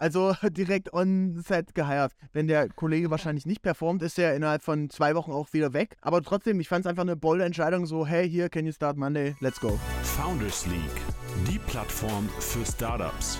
Also direkt on set geheiert. Wenn der Kollege wahrscheinlich nicht performt, ist er innerhalb von zwei Wochen auch wieder weg. Aber trotzdem, ich fand es einfach eine bold Entscheidung, so, hey, hier, can you start Monday? Let's go. Founders League, die Plattform für Startups.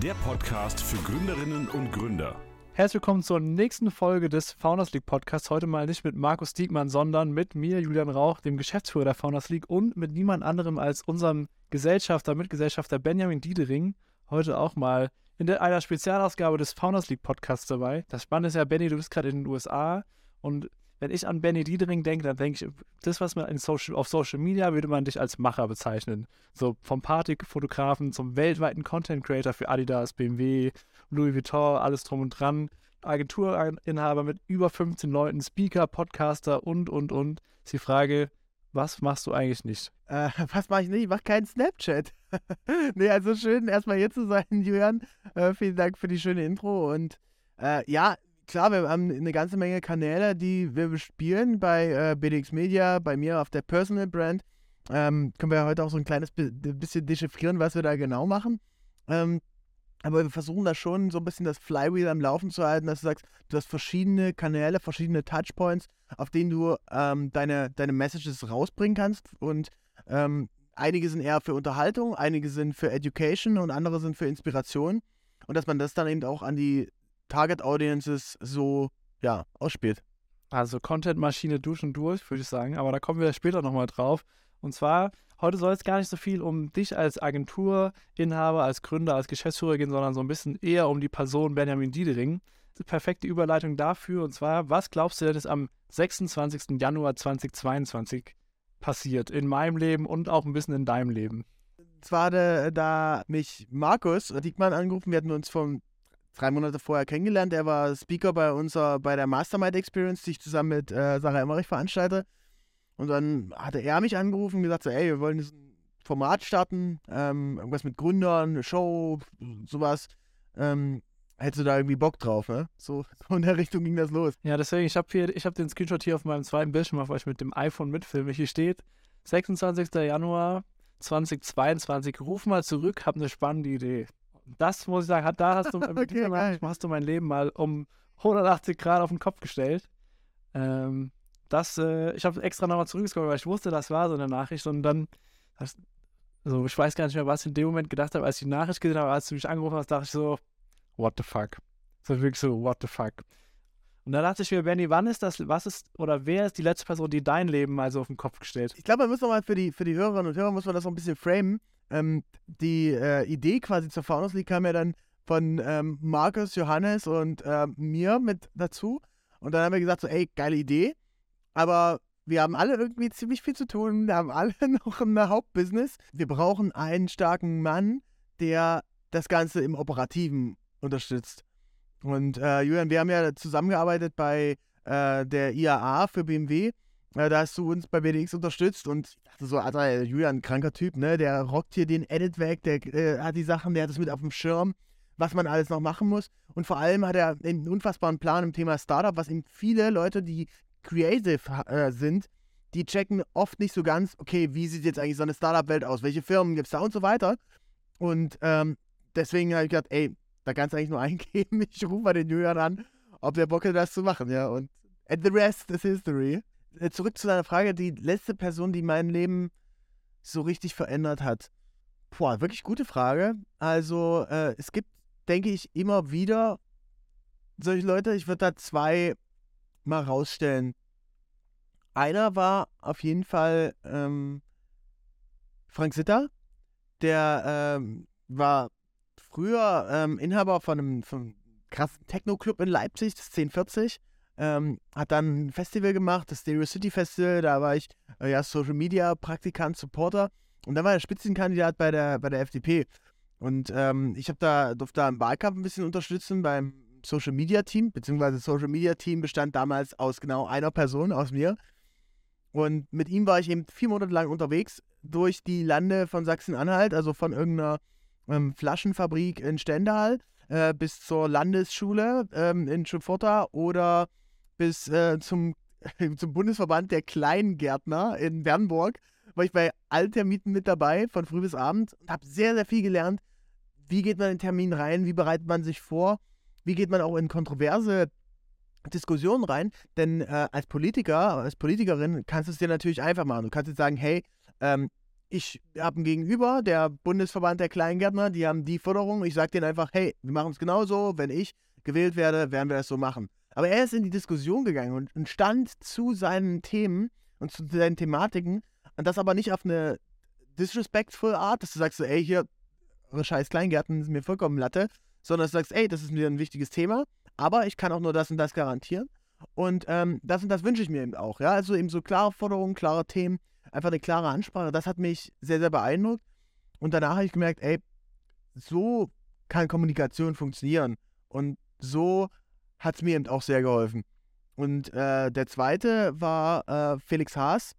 Der Podcast für Gründerinnen und Gründer. Herzlich willkommen zur nächsten Folge des Founders League Podcasts. Heute mal nicht mit Markus Diekmann, sondern mit mir, Julian Rauch, dem Geschäftsführer der Founders League und mit niemand anderem als unserem Gesellschafter, Mitgesellschafter Benjamin Diedering. Heute auch mal in einer Spezialausgabe des Founders League Podcasts dabei. Das Spannende ist ja, Benny, du bist gerade in den USA und wenn ich an Benny Diedering denke, dann denke ich, das, was man Social, auf Social Media würde man dich als Macher bezeichnen. So vom Partyfotografen zum weltweiten Content Creator für Adidas, BMW, Louis Vuitton, alles drum und dran. Agenturinhaber mit über 15 Leuten, Speaker, Podcaster und, und, und. Ist die Frage, was machst du eigentlich nicht? Äh, was mache ich nicht? Ich mache keinen Snapchat. nee, also schön, erstmal hier zu sein, Julian. Äh, vielen Dank für die schöne Intro. Und äh, ja, klar, wir haben eine ganze Menge Kanäle, die wir bespielen bei äh, BDX Media, bei mir auf der Personal Brand. Ähm, können wir heute auch so ein kleines bisschen dechiffrieren, was wir da genau machen. Ähm, aber wir versuchen da schon so ein bisschen das Flywheel am Laufen zu halten, dass du sagst, du hast verschiedene Kanäle, verschiedene Touchpoints, auf denen du ähm, deine, deine Messages rausbringen kannst. Und ähm, einige sind eher für Unterhaltung, einige sind für Education und andere sind für Inspiration. Und dass man das dann eben auch an die Target Audiences so ja, ausspielt. Also Content-Maschine durch und durch, würde ich sagen. Aber da kommen wir später nochmal drauf. Und zwar, heute soll es gar nicht so viel um dich als Agenturinhaber, als Gründer, als Geschäftsführer gehen, sondern so ein bisschen eher um die Person Benjamin Diedering. Perfekte Überleitung dafür. Und zwar, was glaubst du denn ist am 26. Januar 2022 passiert in meinem Leben und auch ein bisschen in deinem Leben? Zwar da, da mich Markus Diekmann angerufen, wir hatten uns von drei Monate vorher kennengelernt. Er war Speaker bei unserer, bei der Mastermind Experience, die ich zusammen mit äh, Sarah Emmerich veranstalte. Und dann hatte er mich angerufen und gesagt, so, ey, wir wollen ein Format starten, ähm, irgendwas mit Gründern, eine Show, sowas. Ähm, hättest du da irgendwie Bock drauf, ne? So, in der Richtung ging das los. Ja, deswegen, ich habe hier, ich habe den Screenshot hier auf meinem zweiten Bildschirm, weil ich mit dem iPhone mitfilme. Hier steht 26. Januar 2022. Ruf mal zurück, hab eine spannende Idee. Das muss ich sagen, hat, da hast du, okay, hast du mein Leben mal um 180 Grad auf den Kopf gestellt. Ähm, das, äh, ich habe extra nochmal zurückgescrollt, weil ich wusste, das war so eine Nachricht und dann, das, also ich weiß gar nicht mehr, was ich in dem Moment gedacht habe, als ich die Nachricht gesehen habe, als du mich angerufen hast, dachte ich so, what the fuck. So wirklich so, what the fuck. Und da dachte ich mir, Benny, wann ist das, was ist, oder wer ist die letzte Person, die dein Leben mal so auf den Kopf gestellt? Ich glaube, man muss nochmal für die, für die Hörerinnen und Hörer, muss man das noch ein bisschen framen. Ähm, die äh, Idee quasi zur Faunus League kam ja dann von ähm, Markus, Johannes und äh, mir mit dazu. Und dann haben wir gesagt, so, ey, geile Idee. Aber wir haben alle irgendwie ziemlich viel zu tun. Wir haben alle noch ein Hauptbusiness. Wir brauchen einen starken Mann, der das Ganze im Operativen unterstützt. Und äh, Julian, wir haben ja zusammengearbeitet bei äh, der IAA für BMW. Äh, da hast du uns bei BDX unterstützt und ich dachte so, Alter, Julian, kranker Typ, ne? Der rockt hier den Edit weg, der äh, hat die Sachen, der hat es mit auf dem Schirm, was man alles noch machen muss. Und vor allem hat er einen unfassbaren Plan im Thema Startup, was ihm viele Leute, die creative äh, sind, die checken oft nicht so ganz, okay, wie sieht jetzt eigentlich so eine Startup-Welt aus? Welche Firmen gibt es da und so weiter? Und ähm, deswegen habe ich gedacht, ey, da kannst du eigentlich nur eingeben, ich rufe mal den Julian an, ob der Bock hat, das zu machen, ja. Und and the rest is history. Äh, zurück zu deiner Frage, die letzte Person, die mein Leben so richtig verändert hat. Boah, wirklich gute Frage. Also, äh, es gibt, denke ich, immer wieder solche Leute. Ich würde da zwei mal rausstellen. Einer war auf jeden Fall ähm, Frank Sitter. Der ähm, war früher ähm, Inhaber von einem, von einem krassen Techno-Club in Leipzig, das 1040. Ähm, hat dann ein Festival gemacht, das Stereo City Festival. Da war ich äh, ja Social Media Praktikant, Supporter. Und dann war er Spitzenkandidat bei der, bei der FDP. Und ähm, ich habe da, durfte da im Wahlkampf ein bisschen unterstützen beim Social Media Team, beziehungsweise Social Media Team bestand damals aus genau einer Person, aus mir. Und mit ihm war ich eben vier Monate lang unterwegs durch die Lande von Sachsen-Anhalt, also von irgendeiner ähm, Flaschenfabrik in Stendal äh, bis zur Landesschule ähm, in Schufurta oder bis äh, zum, zum Bundesverband der Kleingärtner in Bernburg. War ich bei Altermieten mit dabei, von früh bis abend und habe sehr, sehr viel gelernt, wie geht man in den Termin rein, wie bereitet man sich vor, wie geht man auch in kontroverse Diskussionen rein. Denn äh, als Politiker, als Politikerin kannst du es dir natürlich einfach machen. Du kannst jetzt sagen, hey, ähm, ich habe ein Gegenüber, der Bundesverband der Kleingärtner, die haben die Forderung. Ich sage denen einfach, hey, wir machen es genauso. Wenn ich gewählt werde, werden wir das so machen. Aber er ist in die Diskussion gegangen und, und stand zu seinen Themen und zu seinen Thematiken und das aber nicht auf eine disrespectful Art, dass du sagst so, ey, hier, eure scheiß Kleingärten sind mir vollkommen Latte, sondern du sagst, ey, das ist mir ein wichtiges Thema, aber ich kann auch nur das und das garantieren. Und ähm, das und das wünsche ich mir eben auch. Ja, also eben so klare Forderungen, klare Themen, einfach eine klare Ansprache. Das hat mich sehr, sehr beeindruckt. Und danach habe ich gemerkt, ey, so kann Kommunikation funktionieren. Und so hat es mir eben auch sehr geholfen. Und äh, der zweite war äh, Felix Haas,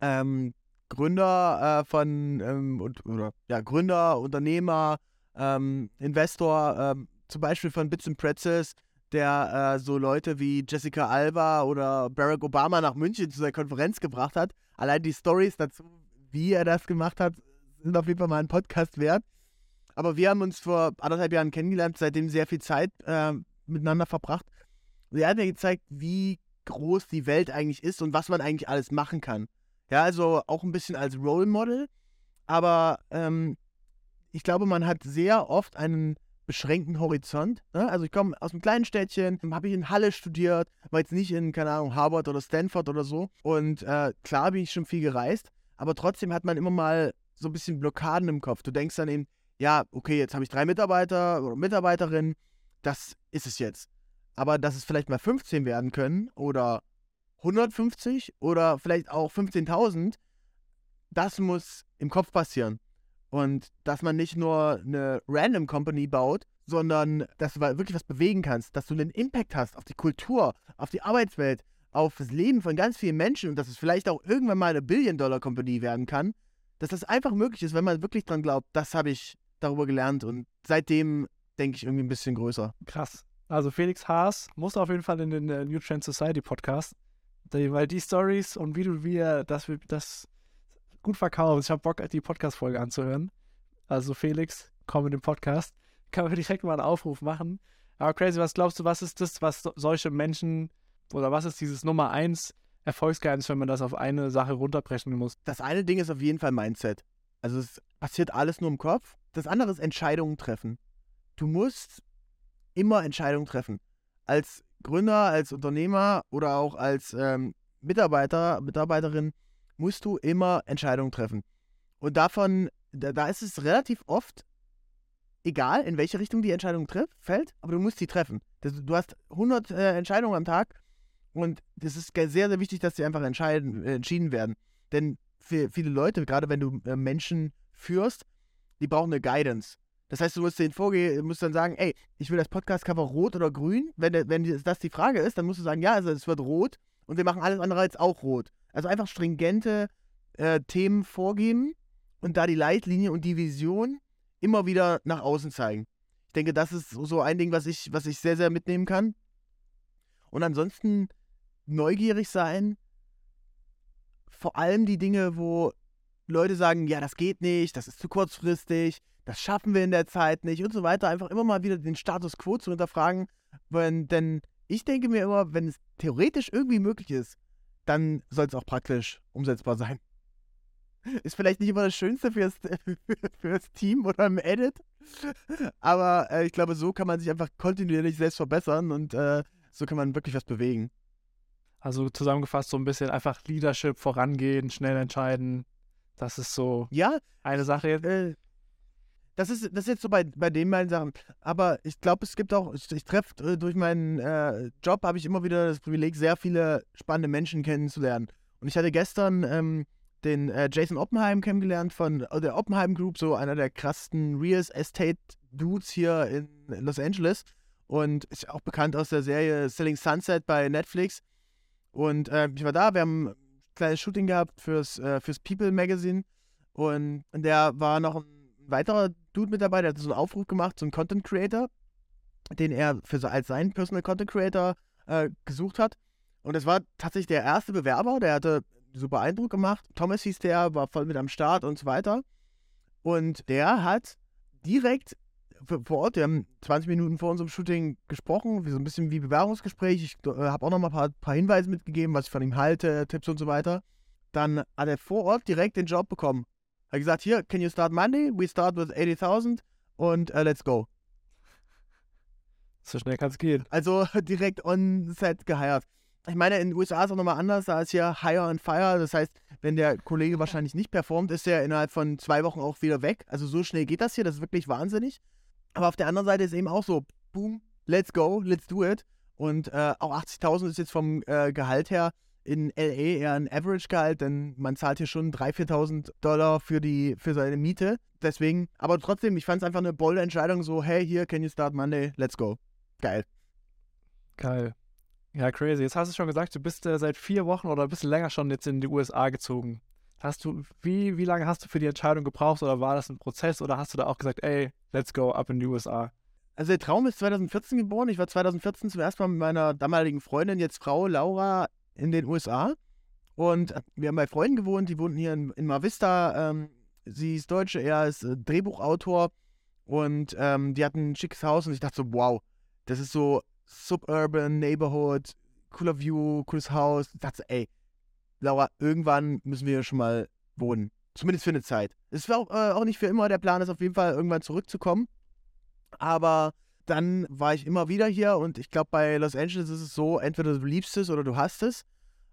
ähm, Gründer äh, von, ähm, und, oder, ja, Gründer, Unternehmer, ähm, Investor, ähm, zum Beispiel von Bits and Pretzels, der äh, so Leute wie Jessica Alba oder Barack Obama nach München zu der Konferenz gebracht hat. Allein die Stories dazu, wie er das gemacht hat, sind auf jeden Fall mal ein Podcast wert. Aber wir haben uns vor anderthalb Jahren kennengelernt, seitdem sehr viel Zeit äh, miteinander verbracht. Und er hat mir gezeigt, wie groß die Welt eigentlich ist und was man eigentlich alles machen kann. Ja, also auch ein bisschen als Role Model. Aber ähm, ich glaube, man hat sehr oft einen beschränkten Horizont. Ne? Also ich komme aus einem kleinen Städtchen, habe ich in Halle studiert, war jetzt nicht in, keine Ahnung, Harvard oder Stanford oder so. Und äh, klar bin ich schon viel gereist, aber trotzdem hat man immer mal so ein bisschen Blockaden im Kopf. Du denkst dann eben, ja, okay, jetzt habe ich drei Mitarbeiter oder Mitarbeiterinnen, das ist es jetzt. Aber dass es vielleicht mal 15 werden können oder 150 oder vielleicht auch 15.000, das muss im Kopf passieren. Und dass man nicht nur eine Random Company baut, sondern dass du wirklich was bewegen kannst, dass du einen Impact hast auf die Kultur, auf die Arbeitswelt, auf das Leben von ganz vielen Menschen und dass es vielleicht auch irgendwann mal eine Billion-Dollar-Company werden kann, dass das einfach möglich ist, wenn man wirklich dran glaubt, das habe ich darüber gelernt und seitdem denke ich irgendwie ein bisschen größer. Krass. Also Felix Haas muss auf jeden Fall in den uh, New Trend Society Podcast, weil die Stories und wie du wie er das, das gut verkauft. Ich habe Bock, die Podcast-Folge anzuhören. Also Felix, komm in den Podcast. Kann man direkt mal einen Aufruf machen. Aber crazy, was glaubst du, was ist das, was solche Menschen oder was ist dieses Nummer eins Erfolgsgeheimnis, wenn man das auf eine Sache runterbrechen muss? Das eine Ding ist auf jeden Fall Mindset. Also es passiert alles nur im Kopf. Das andere ist Entscheidungen treffen. Du musst immer Entscheidungen treffen. Als Gründer, als Unternehmer oder auch als ähm, Mitarbeiter, Mitarbeiterin musst du immer Entscheidungen treffen. Und davon, da, da ist es relativ oft egal, in welche Richtung die Entscheidung trifft, fällt, aber du musst sie treffen. Das, du hast 100 äh, Entscheidungen am Tag und das ist sehr, sehr wichtig, dass sie einfach entscheiden, äh, entschieden werden. Denn für viele Leute, gerade wenn du äh, Menschen führst, die brauchen eine Guidance. Das heißt, du musst denen vorgehen, musst dann sagen, ey, ich will das Podcast-Cover rot oder grün. Wenn, wenn das die Frage ist, dann musst du sagen, ja, also es wird rot und wir machen alles andere als auch rot. Also einfach stringente äh, Themen vorgeben und da die Leitlinie und die Vision immer wieder nach außen zeigen. Ich denke, das ist so ein Ding, was ich, was ich sehr, sehr mitnehmen kann. Und ansonsten neugierig sein. Vor allem die Dinge, wo Leute sagen, ja, das geht nicht, das ist zu kurzfristig, das schaffen wir in der Zeit nicht und so weiter. Einfach immer mal wieder den Status quo zu hinterfragen. Wenn, denn ich denke mir immer, wenn es theoretisch irgendwie möglich ist, dann soll es auch praktisch umsetzbar sein. Ist vielleicht nicht immer das Schönste fürs, fürs Team oder im Edit, aber äh, ich glaube, so kann man sich einfach kontinuierlich selbst verbessern und äh, so kann man wirklich was bewegen. Also zusammengefasst so ein bisschen einfach Leadership, vorangehen, schnell entscheiden. Das ist so ja, eine Sache. Äh, das ist, das ist jetzt so bei, bei den beiden Sachen. Aber ich glaube, es gibt auch, ich, ich treffe äh, durch meinen äh, Job, habe ich immer wieder das Privileg, sehr viele spannende Menschen kennenzulernen. Und ich hatte gestern ähm, den äh, Jason Oppenheim kennengelernt von äh, der Oppenheim Group, so einer der krassesten Real Estate Dudes hier in Los Angeles. Und ist auch bekannt aus der Serie Selling Sunset bei Netflix. Und äh, ich war da, wir haben ein kleines Shooting gehabt fürs, äh, fürs People Magazine. Und der war noch ein weiterer Dude mit dabei, der hat so einen Aufruf gemacht, so einen Content Creator, den er für so als seinen Personal Content Creator äh, gesucht hat. Und es war tatsächlich der erste Bewerber, der hatte super Eindruck gemacht. Thomas hieß der, war voll mit am Start und so weiter. Und der hat direkt vor Ort, wir haben 20 Minuten vor unserem Shooting gesprochen, so ein bisschen wie Bewerbungsgespräch. Ich äh, habe auch noch mal ein paar, paar Hinweise mitgegeben, was ich von ihm halte, Tipps und so weiter. Dann hat er vor Ort direkt den Job bekommen. Er hat gesagt, hier, can you start Monday? We start with 80.000 und äh, let's go. So schnell kann es gehen. Also direkt on set geheiert. Ich meine, in den USA ist auch nochmal anders, da ist ja Hire and Fire. Das heißt, wenn der Kollege wahrscheinlich nicht performt, ist er innerhalb von zwei Wochen auch wieder weg. Also so schnell geht das hier, das ist wirklich wahnsinnig. Aber auf der anderen Seite ist eben auch so, boom, let's go, let's do it. Und äh, auch 80.000 ist jetzt vom äh, Gehalt her in LA eher ein Average-Gehalt, denn man zahlt hier schon 3.000, 4.000 Dollar für, die, für seine Miete. Deswegen, aber trotzdem, ich fand es einfach eine bolde Entscheidung, so, hey, hier, can you start Monday, let's go. Geil. Geil. Ja, crazy. Jetzt hast du schon gesagt, du bist äh, seit vier Wochen oder ein bisschen länger schon jetzt in die USA gezogen. Hast du, wie, wie lange hast du für die Entscheidung gebraucht oder war das ein Prozess oder hast du da auch gesagt, ey, let's go up in die USA? Also der Traum ist 2014 geboren. Ich war 2014 zum ersten Mal mit meiner damaligen Freundin, jetzt Frau Laura, in den USA. Und wir haben bei Freunden gewohnt, die wohnten hier in, in Mar. Ähm, sie ist Deutsche, er ist äh, Drehbuchautor. Und ähm, die hatten ein schickes Haus und ich dachte so, wow, das ist so Suburban, Neighborhood, cooler View, cooles Haus. Ich dachte so, ey, Laura, irgendwann müssen wir hier schon mal wohnen. Zumindest für eine Zeit. Es war auch, äh, auch nicht für immer. Der Plan ist auf jeden Fall, irgendwann zurückzukommen. Aber dann war ich immer wieder hier und ich glaube, bei Los Angeles ist es so, entweder du liebst es oder du hast es.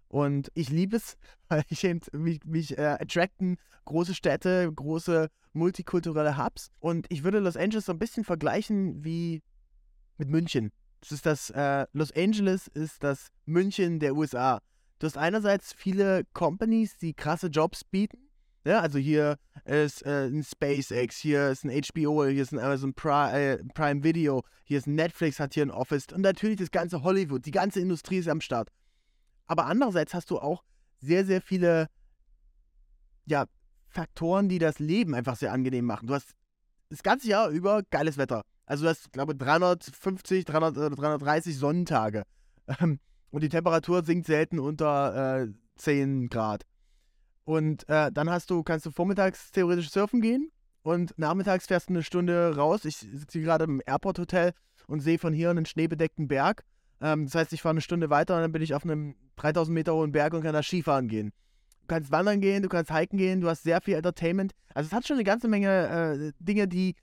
Und ich liebe es, weil ich eben, mich, mich äh, attracten große Städte, große multikulturelle Hubs. Und ich würde Los Angeles so ein bisschen vergleichen wie mit München. Das ist das, äh, Los Angeles ist das München der USA. Du hast einerseits viele Companies, die krasse Jobs bieten. Ja, also hier ist äh, ein SpaceX, hier ist ein HBO, hier ist ein Amazon Prime, äh, Prime Video, hier ist Netflix, hat hier ein Office und natürlich das ganze Hollywood, die ganze Industrie ist am Start. Aber andererseits hast du auch sehr, sehr viele ja, Faktoren, die das Leben einfach sehr angenehm machen. Du hast das ganze Jahr über geiles Wetter. Also du hast, glaube ich, 350, 300, äh, 330 Sonnentage. Ähm, und die Temperatur sinkt selten unter äh, 10 Grad. Und äh, dann hast du, kannst du vormittags theoretisch surfen gehen und nachmittags fährst du eine Stunde raus. Ich sitze gerade im Airport Hotel und sehe von hier einen schneebedeckten Berg. Ähm, das heißt, ich fahre eine Stunde weiter und dann bin ich auf einem 3000 Meter hohen Berg und kann da Skifahren gehen. Du kannst wandern gehen, du kannst hiken gehen, du hast sehr viel Entertainment. Also es hat schon eine ganze Menge äh, Dinge, die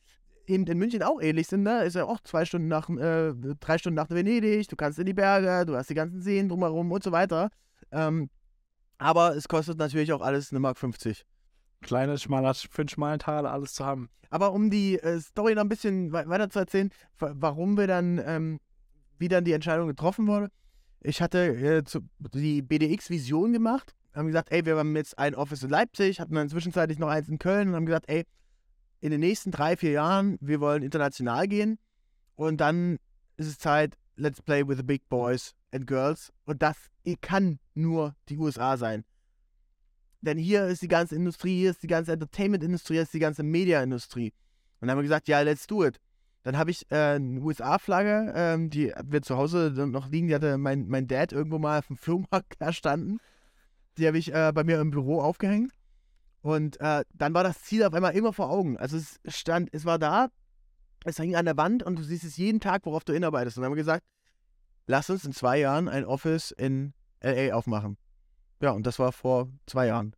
eben in München auch ähnlich sind. Ne? Ist ja auch zwei Stunden nach, äh, drei Stunden nach Venedig. Du kannst in die Berge, du hast die ganzen Seen drumherum und so weiter. Ähm, aber es kostet natürlich auch alles eine Mark 50. Kleine, schmaler, für einen schmalen Taler alles zu haben. Aber um die äh, Story noch ein bisschen we weiter zu erzählen, warum wir dann, ähm, wie dann die Entscheidung getroffen wurde. Ich hatte äh, zu, die BDX-Vision gemacht, haben gesagt, ey, wir haben jetzt ein Office in Leipzig, hatten dann zwischenzeitlich noch eins in Köln und haben gesagt, ey, in den nächsten drei, vier Jahren, wir wollen international gehen und dann ist es Zeit, let's play with the big boys and girls und das kann nur die USA sein. Denn hier ist die ganze Industrie, hier ist die ganze Entertainment-Industrie, hier ist die ganze Media-Industrie. Und dann haben wir gesagt, ja, let's do it. Dann habe ich äh, eine USA-Flagge, ähm, die wird zu Hause noch liegen, die hatte mein, mein Dad irgendwo mal auf dem Flohmarkt erstanden. Die habe ich äh, bei mir im Büro aufgehängt. Und äh, dann war das Ziel auf einmal immer vor Augen. Also es stand, es war da, es hing an der Wand und du siehst es jeden Tag, worauf du hinarbeitest. Und dann haben wir gesagt, lass uns in zwei Jahren ein Office in LA aufmachen. Ja, und das war vor zwei Jahren.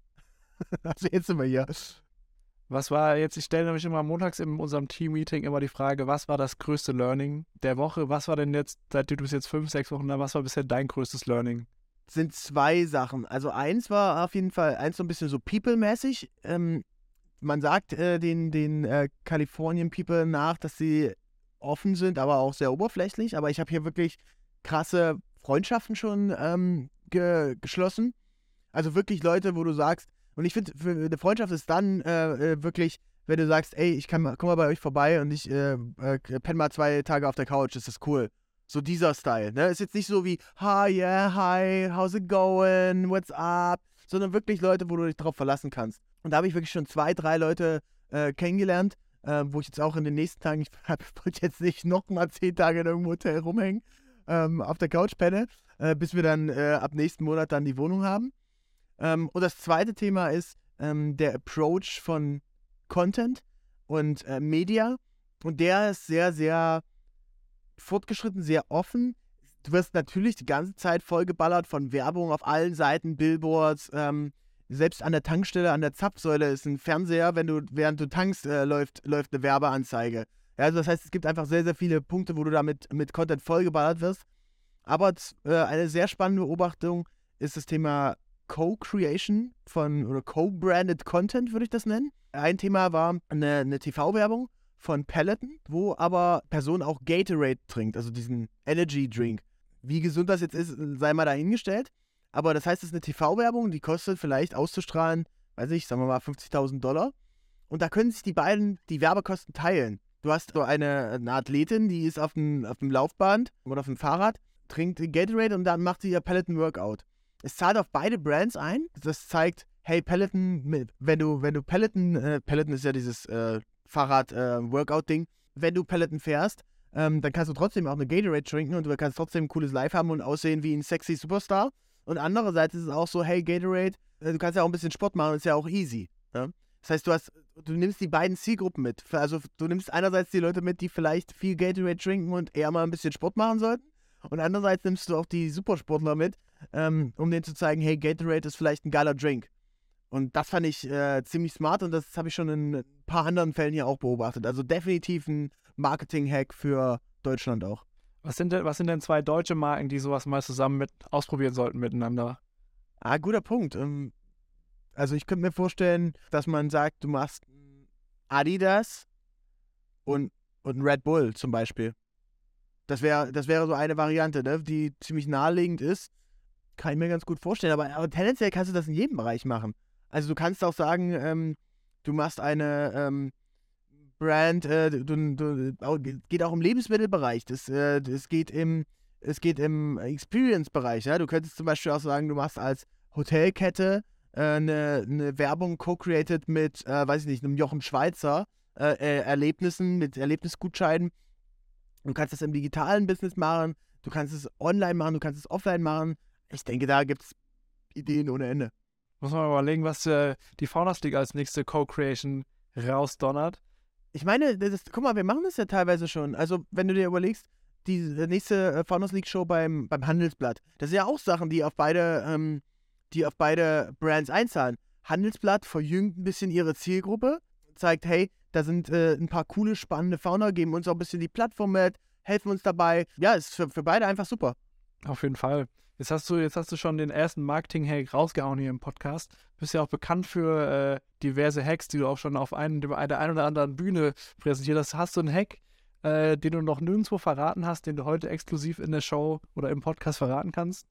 also jetzt sind wir hier. Was war jetzt, ich stelle nämlich immer montags in unserem Team-Meeting immer die Frage, was war das größte Learning der Woche? Was war denn jetzt, seitdem du bist jetzt fünf, sechs Wochen da, was war bisher dein größtes Learning? Sind zwei Sachen. Also eins war auf jeden Fall, eins so ein bisschen so People-mäßig. Ähm, man sagt äh, den, den äh, Californian People nach, dass sie offen sind, aber auch sehr oberflächlich. Aber ich habe hier wirklich krasse Freundschaften schon ähm, ge geschlossen. Also wirklich Leute, wo du sagst, und ich finde, eine Freundschaft ist dann äh, äh, wirklich, wenn du sagst, ey, ich kann mal, komm mal bei euch vorbei und ich äh, äh, penne mal zwei Tage auf der Couch, ist das cool. So dieser Style, ne? Ist jetzt nicht so wie, hi, yeah, hi, how's it going, what's up, sondern wirklich Leute, wo du dich drauf verlassen kannst. Und da habe ich wirklich schon zwei, drei Leute äh, kennengelernt, äh, wo ich jetzt auch in den nächsten Tagen, ich wollte jetzt nicht nochmal zehn Tage in irgendeinem Hotel rumhängen, ähm, auf der Couch penne, äh, bis wir dann äh, ab nächsten Monat dann die Wohnung haben. Ähm, und das zweite Thema ist ähm, der Approach von Content. und äh, Media. Und der ist sehr, sehr fortgeschritten, sehr offen. Du wirst natürlich die ganze Zeit vollgeballert von Werbung auf allen Seiten, Billboards, ähm, selbst an der Tankstelle, an der Zapfsäule ist ein Fernseher, wenn du, während du tankst, äh, läuft, läuft eine Werbeanzeige. Ja, also das heißt, es gibt einfach sehr, sehr viele Punkte, wo du damit mit Content vollgeballert wirst. Aber äh, eine sehr spannende Beobachtung ist das Thema Co-Creation von oder Co-Branded Content, würde ich das nennen. Ein Thema war eine, eine TV-Werbung von Peloton, wo aber Person auch Gatorade trinkt, also diesen Energy Drink. Wie gesund das jetzt ist, sei mal dahingestellt. Aber das heißt, es ist eine TV-Werbung, die kostet vielleicht auszustrahlen, weiß ich, sagen wir mal 50.000 Dollar. Und da können sich die beiden die Werbekosten teilen. Du hast so eine, eine Athletin, die ist auf dem, auf dem Laufband oder auf dem Fahrrad, trinkt Gatorade und dann macht sie ihr Peloton Workout. Es zahlt auf beide Brands ein. Das zeigt, hey, Peloton, wenn du, wenn du Peloton, äh, Peloton ist ja dieses äh, Fahrrad-Workout-Ding, äh, wenn du Peloton fährst, ähm, dann kannst du trotzdem auch eine Gatorade trinken und du kannst trotzdem ein cooles Live haben und aussehen wie ein sexy Superstar. Und andererseits ist es auch so, hey, Gatorade, äh, du kannst ja auch ein bisschen Sport machen, ist ja auch easy. Ja? Das heißt, du hast, du nimmst die beiden Zielgruppen mit. Also du nimmst einerseits die Leute mit, die vielleicht viel Gatorade trinken und eher mal ein bisschen Sport machen sollten. Und andererseits nimmst du auch die Supersportler mit, ähm, um denen zu zeigen, hey, Gatorade ist vielleicht ein geiler Drink. Und das fand ich äh, ziemlich smart und das habe ich schon in ein paar anderen Fällen hier auch beobachtet. Also definitiv ein Marketing-Hack für Deutschland auch. Was sind, denn, was sind denn zwei deutsche Marken, die sowas mal zusammen mit ausprobieren sollten miteinander? Ah, guter Punkt. Ähm, also ich könnte mir vorstellen, dass man sagt, du machst Adidas und, und Red Bull zum Beispiel. Das wäre das wäre so eine Variante, ne, die ziemlich naheliegend ist. Kann ich mir ganz gut vorstellen. Aber, aber tendenziell kannst du das in jedem Bereich machen. Also du kannst auch sagen, ähm, du machst eine ähm, Brand, äh, du, du, geht auch im Lebensmittelbereich. Das, äh, das geht im, es geht im Experience-Bereich. Ja? Du könntest zum Beispiel auch sagen, du machst als Hotelkette äh, eine, eine Werbung co-created mit, äh, weiß ich nicht, einem Jochen Schweizer äh, äh, Erlebnissen, mit Erlebnisgutscheinen. Du kannst das im digitalen Business machen, du kannst es online machen, du kannst es offline machen. Ich denke, da gibt es Ideen ohne Ende. Muss man mal überlegen, was äh, die Faunas League als nächste Co-Creation rausdonnert. Ich meine, das, guck mal, wir machen das ja teilweise schon. Also, wenn du dir überlegst, die nächste äh, Founders League Show beim, beim Handelsblatt, das sind ja auch Sachen, die auf beide, ähm, die auf beide Brands einzahlen. Handelsblatt verjüngt ein bisschen ihre Zielgruppe, zeigt, hey, da sind äh, ein paar coole, spannende Founder, geben uns auch ein bisschen die Plattform mit, helfen uns dabei. Ja, ist für, für beide einfach super. Auf jeden Fall. Jetzt hast du, jetzt hast du schon den ersten Marketing-Hack rausgehauen hier im Podcast. Du bist ja auch bekannt für äh, diverse Hacks, die du auch schon auf einen, der einen oder anderen Bühne präsentiert hast. Hast du einen Hack, äh, den du noch nirgendwo verraten hast, den du heute exklusiv in der Show oder im Podcast verraten kannst?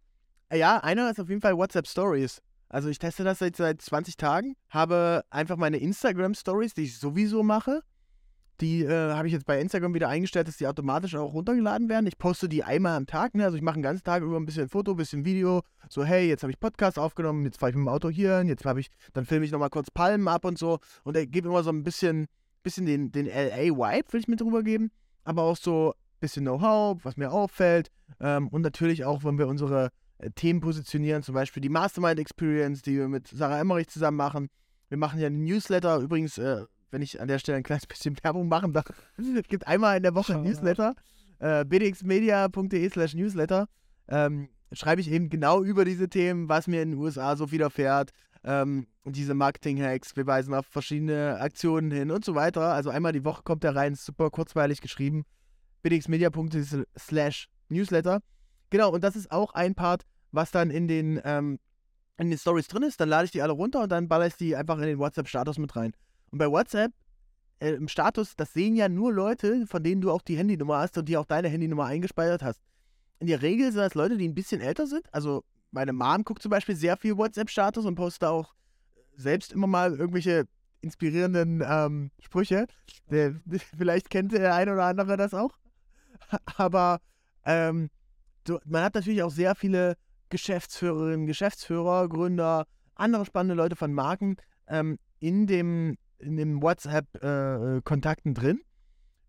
Ja, einer ist auf jeden Fall WhatsApp Stories. Also ich teste das seit, seit 20 Tagen, habe einfach meine Instagram Stories, die ich sowieso mache, die äh, habe ich jetzt bei Instagram wieder eingestellt, dass die automatisch auch runtergeladen werden. Ich poste die einmal am Tag. Ne? Also ich mache einen ganzen Tag über ein bisschen Foto, ein bisschen Video. So, hey, jetzt habe ich Podcast aufgenommen, jetzt fahre ich mit dem Auto hier hin, jetzt habe ich, dann filme ich nochmal kurz Palmen ab und so. Und er gibt immer so ein bisschen, bisschen den, den LA-Vibe, will ich mit drüber geben. Aber auch so ein bisschen Know-how, was mir auffällt. Ähm, und natürlich auch, wenn wir unsere Themen positionieren, zum Beispiel die Mastermind Experience, die wir mit Sarah Emmerich zusammen machen. Wir machen ja einen Newsletter, übrigens äh, wenn ich an der Stelle ein kleines bisschen Werbung machen darf. es gibt einmal in der Woche ein Newsletter, äh, bdxmedia.de slash Newsletter. Ähm, schreibe ich eben genau über diese Themen, was mir in den USA so widerfährt. Ähm, diese Marketing-Hacks, wir weisen auf verschiedene Aktionen hin und so weiter. Also einmal die Woche kommt der rein, super kurzweilig geschrieben. bdxmedia.de slash Newsletter. Genau, und das ist auch ein Part, was dann in den, ähm, in den Stories drin ist. Dann lade ich die alle runter und dann baller ich die einfach in den WhatsApp-Status mit rein. Und bei WhatsApp äh, im Status, das sehen ja nur Leute, von denen du auch die Handynummer hast und die auch deine Handynummer eingespeichert hast. In der Regel sind das Leute, die ein bisschen älter sind. Also meine Mom guckt zum Beispiel sehr viel WhatsApp-Status und postet auch selbst immer mal irgendwelche inspirierenden ähm, Sprüche. Der, vielleicht kennt der eine oder andere das auch. Aber ähm, man hat natürlich auch sehr viele Geschäftsführerinnen, Geschäftsführer, Gründer, andere spannende Leute von Marken ähm, in dem in den WhatsApp-Kontakten äh, drin.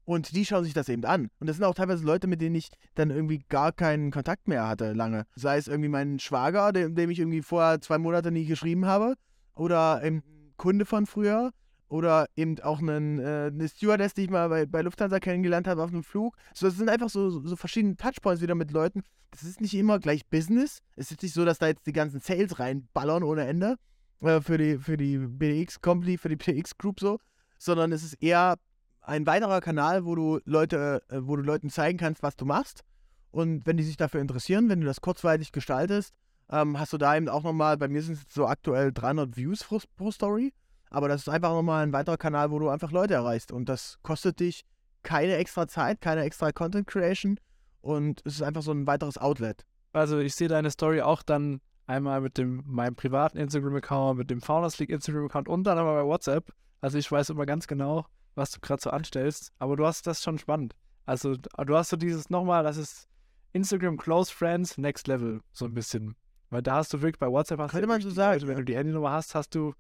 Und die schauen sich das eben an. Und das sind auch teilweise Leute, mit denen ich dann irgendwie gar keinen Kontakt mehr hatte lange. Sei es irgendwie mein Schwager, dem, dem ich irgendwie vorher zwei Monate nie geschrieben habe. Oder ein Kunde von früher. Oder eben auch einen, äh, eine Stewardess, die ich mal bei, bei Lufthansa kennengelernt habe auf einem Flug. So, das sind einfach so, so verschiedene Touchpoints wieder mit Leuten. Das ist nicht immer gleich Business. Es ist nicht so, dass da jetzt die ganzen Sales reinballern ohne Ende äh, für die, BDX Company, für die BDX Group so, sondern es ist eher ein weiterer Kanal, wo du Leute, äh, wo du Leuten zeigen kannst, was du machst. Und wenn die sich dafür interessieren, wenn du das kurzweilig gestaltest, ähm, hast du da eben auch nochmal, bei mir sind es so aktuell 300 Views pro, pro Story. Aber das ist einfach nochmal ein weiterer Kanal, wo du einfach Leute erreichst. Und das kostet dich keine extra Zeit, keine extra Content Creation. Und es ist einfach so ein weiteres Outlet. Also ich sehe deine Story auch dann einmal mit dem meinem privaten Instagram-Account, mit dem Founders League Instagram-Account und dann aber bei WhatsApp. Also ich weiß immer ganz genau, was du gerade so anstellst. Aber du hast das schon spannend. Also du hast so dieses nochmal, das ist Instagram Close Friends Next Level, so ein bisschen. Weil da hast du wirklich bei WhatsApp hast Könnte man so sagen. Leute, wenn du die Handynummer hast, hast du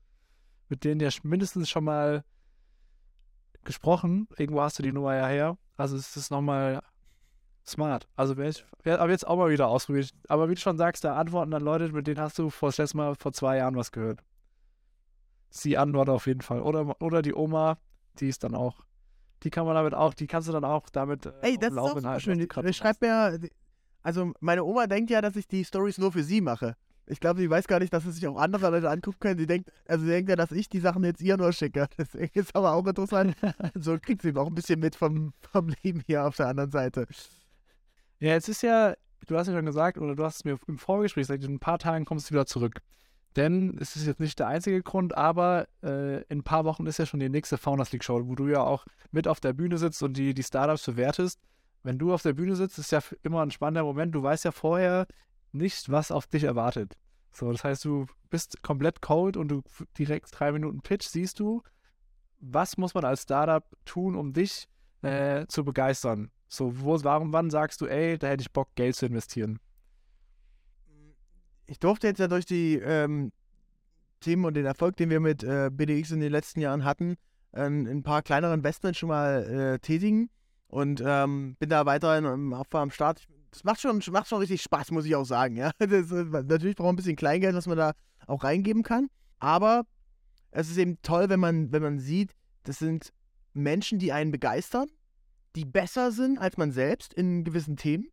mit denen ja mindestens schon mal gesprochen. Irgendwo hast du die Nummer ja her. Also es ist nochmal smart. Also werde ich werd aber jetzt auch mal wieder ausprobiert. Aber wie du schon sagst, da antworten dann Leute, mit denen hast du vor das letzte Mal vor zwei Jahren was gehört. Sie antwortet auf jeden Fall. Oder, oder die Oma, die ist dann auch. Die kann man damit auch, die kannst du dann auch damit. Äh, Ey, das ist auch super schön. Die, schreibt mir, also meine Oma denkt ja, dass ich die Stories nur für sie mache. Ich glaube, sie weiß gar nicht, dass es sich auch andere Leute angucken können. Sie denkt, also sie denkt ja, dass ich die Sachen jetzt ihr nur schicke. Deswegen ist aber auch interessant. so kriegt sie auch ein bisschen mit vom, vom Leben hier auf der anderen Seite. Ja, jetzt ist ja, du hast ja schon gesagt, oder du hast es mir im Vorgespräch gesagt, in ein paar Tagen kommst du wieder zurück. Denn es ist jetzt nicht der einzige Grund, aber äh, in ein paar Wochen ist ja schon die nächste Founders League Show, wo du ja auch mit auf der Bühne sitzt und die, die Startups bewertest. Wenn du auf der Bühne sitzt, ist ja immer ein spannender Moment. Du weißt ja vorher, nicht, was auf dich erwartet. So, das heißt, du bist komplett cold und du direkt drei Minuten Pitch siehst du, was muss man als Startup tun, um dich äh, zu begeistern? So, wo, warum, wann sagst du, ey, da hätte ich Bock, Geld zu investieren? Ich durfte jetzt ja durch die ähm, Themen und den Erfolg, den wir mit äh, BDX in den letzten Jahren hatten, äh, ein paar kleinere Investments schon mal äh, tätigen und ähm, bin da weiterhin am, am Start. Ich das macht schon, macht schon richtig Spaß, muss ich auch sagen. Ja? Das, natürlich braucht man ein bisschen Kleingeld, was man da auch reingeben kann. Aber es ist eben toll, wenn man, wenn man sieht, das sind Menschen, die einen begeistern, die besser sind als man selbst in gewissen Themen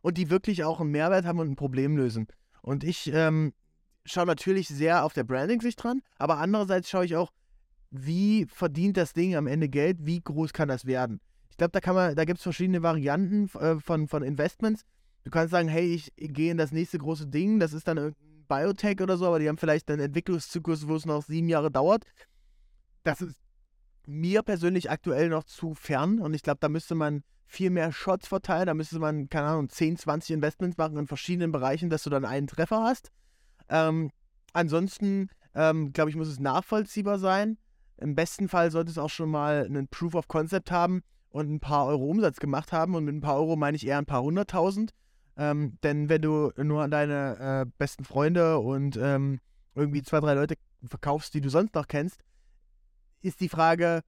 und die wirklich auch einen Mehrwert haben und ein Problem lösen. Und ich ähm, schaue natürlich sehr auf der Branding-Sicht dran, aber andererseits schaue ich auch, wie verdient das Ding am Ende Geld, wie groß kann das werden. Ich glaube, da kann man, da gibt es verschiedene Varianten äh, von, von Investments. Du kannst sagen, hey, ich gehe in das nächste große Ding, das ist dann irgendein Biotech oder so, aber die haben vielleicht einen Entwicklungszyklus, wo es noch sieben Jahre dauert. Das ist mir persönlich aktuell noch zu fern und ich glaube, da müsste man viel mehr Shots verteilen, da müsste man, keine Ahnung, 10, 20 Investments machen in verschiedenen Bereichen, dass du dann einen Treffer hast. Ähm, ansonsten, ähm, glaube ich, muss es nachvollziehbar sein. Im besten Fall sollte es auch schon mal einen Proof of Concept haben, und ein paar Euro Umsatz gemacht haben. Und mit ein paar Euro meine ich eher ein paar hunderttausend. Ähm, denn wenn du nur an deine äh, besten Freunde und ähm, irgendwie zwei, drei Leute verkaufst, die du sonst noch kennst, ist die Frage,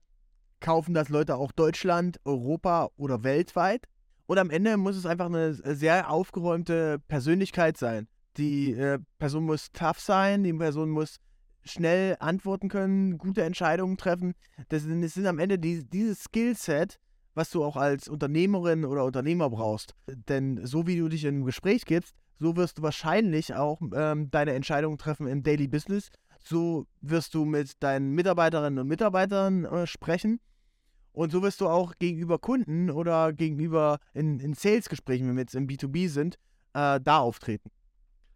kaufen das Leute auch Deutschland, Europa oder weltweit? Und am Ende muss es einfach eine sehr aufgeräumte Persönlichkeit sein. Die äh, Person muss tough sein, die Person muss schnell antworten können, gute Entscheidungen treffen. Das sind, das sind am Ende die, dieses Skillset, was du auch als Unternehmerin oder Unternehmer brauchst. Denn so wie du dich in einem Gespräch gibst, so wirst du wahrscheinlich auch ähm, deine Entscheidungen treffen im Daily Business. So wirst du mit deinen Mitarbeiterinnen und Mitarbeitern äh, sprechen. Und so wirst du auch gegenüber Kunden oder gegenüber in, in Sales-Gesprächen, wenn wir jetzt im B2B sind, äh, da auftreten.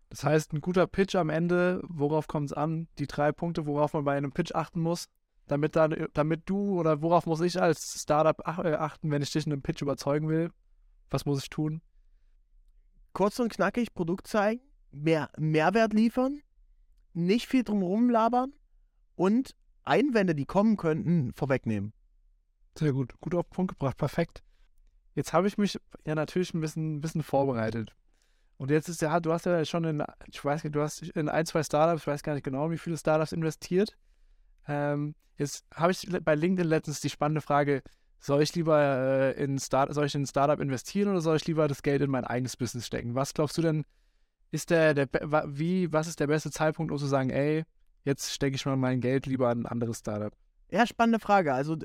Das heißt, ein guter Pitch am Ende, worauf kommt es an? Die drei Punkte, worauf man bei einem Pitch achten muss damit, dann, damit du oder worauf muss ich als Startup äh, achten, wenn ich dich in einem Pitch überzeugen will? Was muss ich tun? Kurz und knackig Produkt zeigen, mehr Mehrwert liefern, nicht viel drumherum labern und Einwände, die kommen könnten, vorwegnehmen. Sehr gut, gut auf den Punkt gebracht, perfekt. Jetzt habe ich mich ja natürlich ein bisschen, ein bisschen vorbereitet. Und jetzt ist ja, du hast ja schon in, ich weiß nicht, du hast in ein, zwei Startups, ich weiß gar nicht genau, wie viele Startups investiert. Ähm, jetzt habe ich bei LinkedIn letztens die spannende Frage, soll ich lieber äh, in Start soll ich in ein Startup investieren oder soll ich lieber das Geld in mein eigenes Business stecken? Was glaubst du denn, ist der, der wie, was ist der beste Zeitpunkt, um zu sagen, ey, jetzt stecke ich mal mein Geld lieber in ein anderes Startup? Ja, spannende Frage. Also